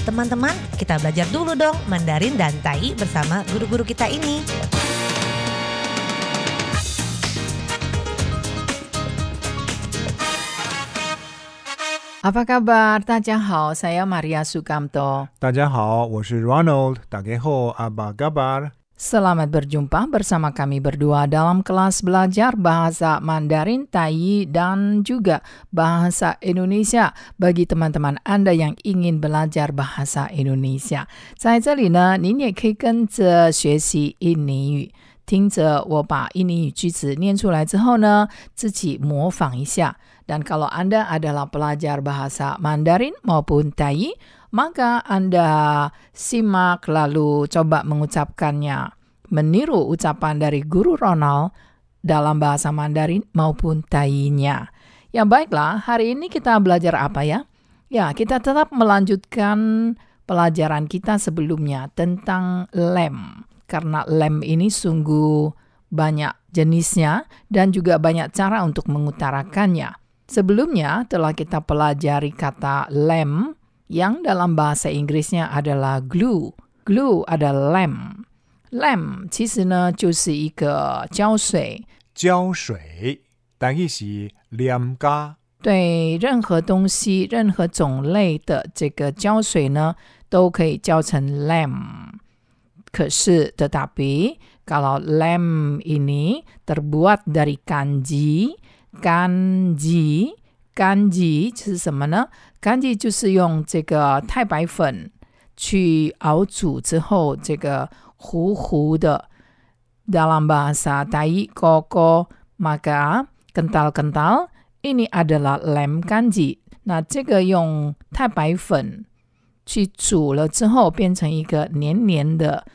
Teman-teman, kita belajar dulu dong Mandarin dan Tai bersama guru-guru kita ini. Apa kabar? Tajahau, saya Maria Sukamto. Tajahau, saya Ronald. Dageho, apa kabar? Selamat berjumpa bersama kami berdua dalam kelas belajar bahasa Mandarin, Tai, dan juga bahasa Indonesia bagi teman-teman Anda yang ingin belajar bahasa Indonesia. 在这里呢，您也可以跟着学习印尼语，听着我把印尼语句子念出来之后呢，自己模仿一下。Dan kalau Anda adalah pelajar bahasa Mandarin maupun Tai, maka Anda simak lalu coba mengucapkannya, meniru ucapan dari guru Ronald dalam bahasa Mandarin maupun Tai-nya. Ya baiklah, hari ini kita belajar apa ya? Ya, kita tetap melanjutkan pelajaran kita sebelumnya tentang lem. Karena lem ini sungguh banyak jenisnya dan juga banyak cara untuk mengutarakannya. Sebelumnya telah kita pelajari kata lem yang dalam bahasa Inggrisnya adalah glue. Glue adalah lem. Lem 其实呢就是一个胶水，胶水，但意是黏嘎。对任何东西、任何种类的这个胶水呢，都可以叫成 lem。可是 tetapi kalau lem ini terbuat dari kanji, kanji, kanji 是什么呢？kanji 就是用这个太白粉去熬煮之后，这个糊糊的。Dalam bahasa Tai koko maka kental-kental ini adalah lem kanji。那这个用太白粉去煮了之后，变成一个黏黏的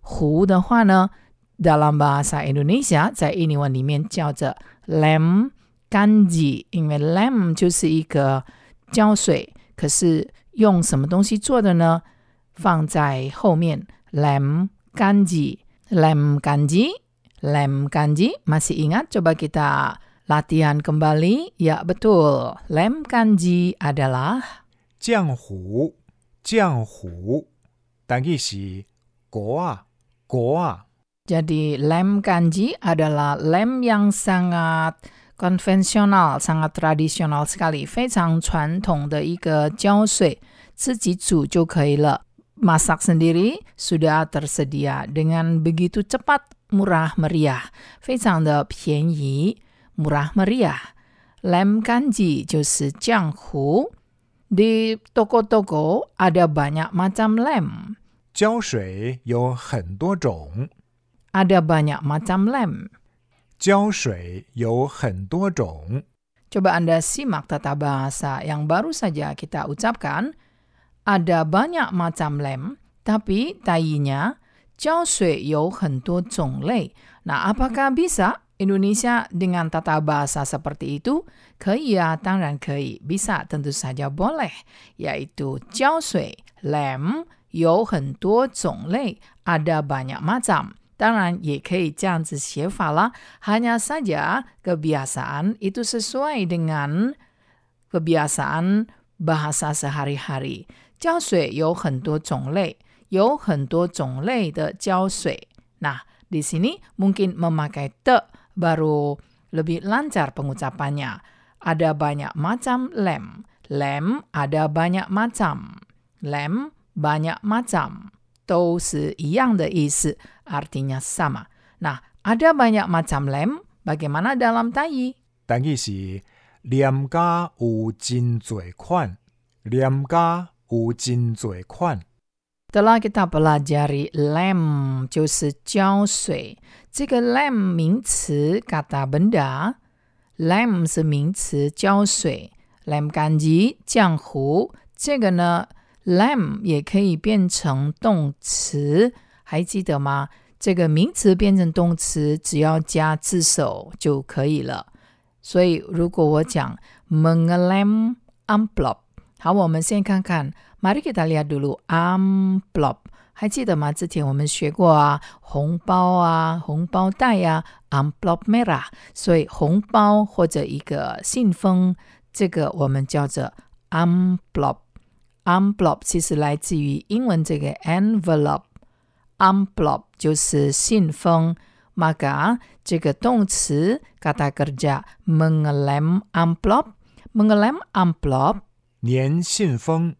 糊的话呢，dalam bahasa Indonesia 在印尼文里面叫着 lem kanji，因为 lem 就是一个胶水，可是用什么东西做的呢？放在后面 lem kanji。lem kanji, lem kanji. Masih ingat? Coba kita latihan kembali. Ya, betul. Lem kanji adalah 浆糊，浆糊，但意是果啊，果啊。 jadi lem kanji adalah lem yang sangat konvensional, sangat tradisional sekali, 非常传统的一个胶水，自己煮就可以了。Masak sendiri sudah tersedia dengan begitu cepat, murah meriah, 非常的便宜，murah meriah。Lem kanji 就是浆糊。Di toko-toko ada banyak macam lem. 胶水有很多种， Ada banyak macam lem. Jiao shui you hen duo zhong. Coba Anda simak tata bahasa yang baru saja kita ucapkan. Ada banyak macam lem, tapi tayinya jiao shui you hen duo zhong lei. Nah, apakah bisa Indonesia dengan tata bahasa seperti itu? Kei ya, tangran kei. Bisa, tentu saja boleh. Yaitu jiao shui, lem, you hen duo zhong lei. Ada banyak macam. 当然也可以这样子写法啦。Hanya saja kebiasaan itu sesuai dengan kebiasaan bahasa sehari-hari. 胶水有很多种类，有很多种类的胶水。Nah, di sini mungkin memakai te baru lebih lancar pengucapannya. Ada banyak macam lem. Lem ada banyak macam. Lem banyak macam. 都是一样的意思, artinya sama. Nah, ada banyak macam lem, bagaimana dalam Tai? 但意是黏嘎有真多款，黏嘎有真多款。 Telah kita pelajari lem 就是胶水，这个 lem 名词 kata benda, lem 是名词胶水，lem kanji 浆糊，这个呢 lem 也可以变成动词， 还记得吗？这个名词变成动词，只要加字首就可以了。所以如果我讲 meng lem amplop，好，我们先看看。Marikitalia dulu u m p l o p 还记得吗？之前我们学过啊，红包啊，红包袋啊，amplop merah。所以红包或者一个信封，这个我们叫做 amplop。envelope 其实来自于英文这个 envelope envelope，envelope 就是信封。maka 这个动词 kata kerja mengelem amplop，mengelem amplop 粘信封，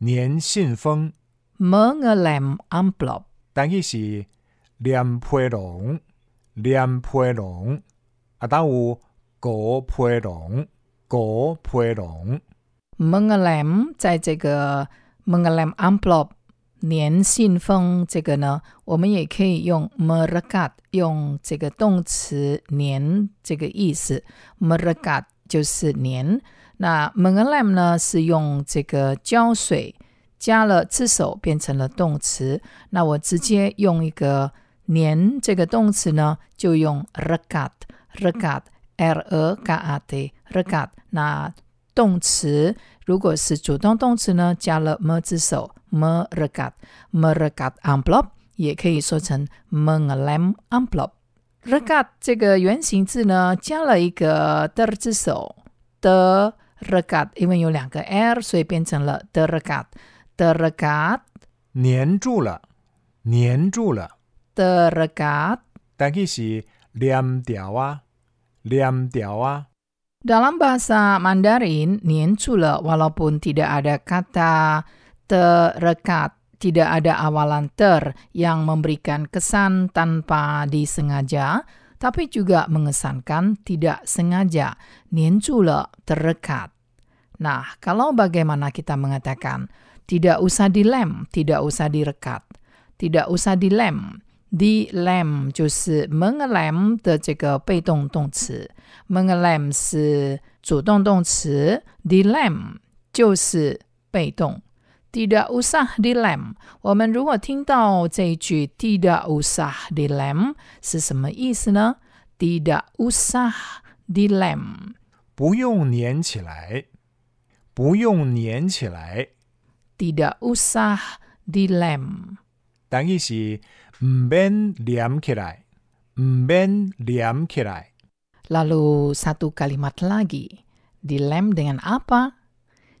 粘信封。 mengelem amplop 但伊是黏批笼，黏批笼，啊，当有果批笼，果批笼。 mengelem 在这个 mengelem amplop 粘信封这个呢，我们也可以用 merekat 用这个动词粘这个意思，merekat 就是粘。那 mengelem 呢是用这个胶水加了字首变成了动词。那我直接用一个粘这个动词呢，就用 rekat，rekat r e k a t rekat。那动词如果是主动动词呢，加了么之首么 regard，regard unblock，也可以说成 meng lam unblock。regard 这个原形字呢，加了一个 der 之首的 regard，因为有两个 r，所以变成了的 regard 的 regard 粘住了，粘住了的 regard 但却是粘掉啊，粘掉啊。Dalam bahasa Mandarin, nienchule walaupun tidak ada kata terekat, tidak ada awalan ter yang memberikan kesan tanpa disengaja, tapi juga mengesankan tidak sengaja, nienchule terekat. Nah, kalau bagaimana kita mengatakan tidak usah dilem, tidak usah direkat, tidak usah dilem, dilem 就是 mengelem 的这个被动动词，mengelem 是主动动词，dilem 就是被动。tidak usah dilem，我们如果听到这一句 tidak usah dilem 是什么意思呢？tidak usah dilem，不用粘起来，不用粘起来。 tidak usah dilem。但伊是 唔免粘起来，唔免粘起来。 Lalu satu kalimat lagi, dilem dengan apa?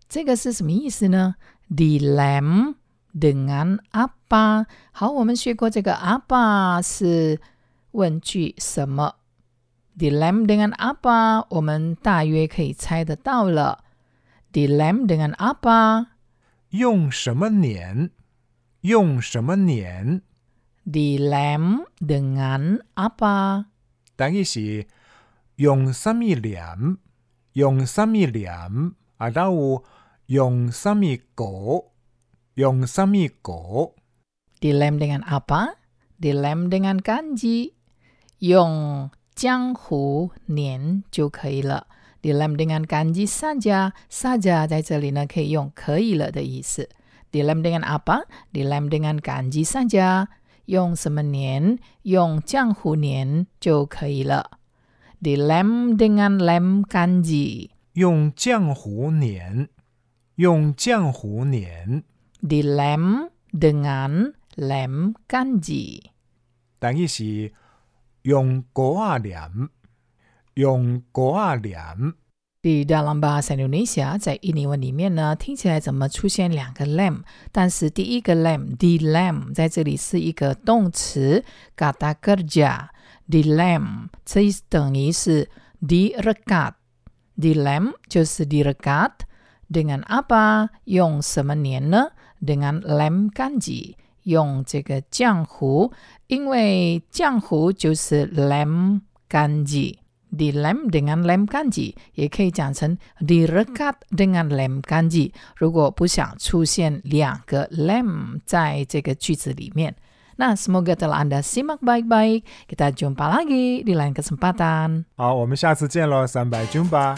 这个是什么意思呢？dilem dengan apa？好，我们学过这个 apa 是问句什么？dilem dengan apa？我们大约可以猜得到了。dilem dengan apa？用什么粘？用什么粘？ dilem dengan apa？但伊是用什么粘？用什么粘？啊，当有用什么果？用什么果？ Dilem dengan apa? Dilem dengan kanji. 用江湖年就可以了。Dilem dengan kanji saja. saja 在这里呢可以用可以了的意思。Dilem dengan apa? Dilem dengan kanji saja. 用什么年？用江湖年就可以了。Dilem dengan lem kanji. 用浆糊粘，用浆糊粘。 Dilem dengan lem kanji. 但伊是用果啊粘，用果啊粘。 Di dalam bahasa Indonesia，在印尼文里面呢，听起来怎么出现两个 lem？但是第一个 lem，dilem 在这里是一个动词，kata kerja，dilem 这等于是 direkat，dilem 就是 direkat dengan apa？用什么年呢？dengan lem kanji，用这个浆糊，因为浆糊就是 lem kanji。dilem dengan lem kanji，也可以讲成 direkat dengan lem kanji。如果不想出现两个 lem 在这个句子里面，那 semoga telah Anda simak baik-baik. Kita jumpa lagi di lain kesempatan. 好，我们下次见喽，三百军吧。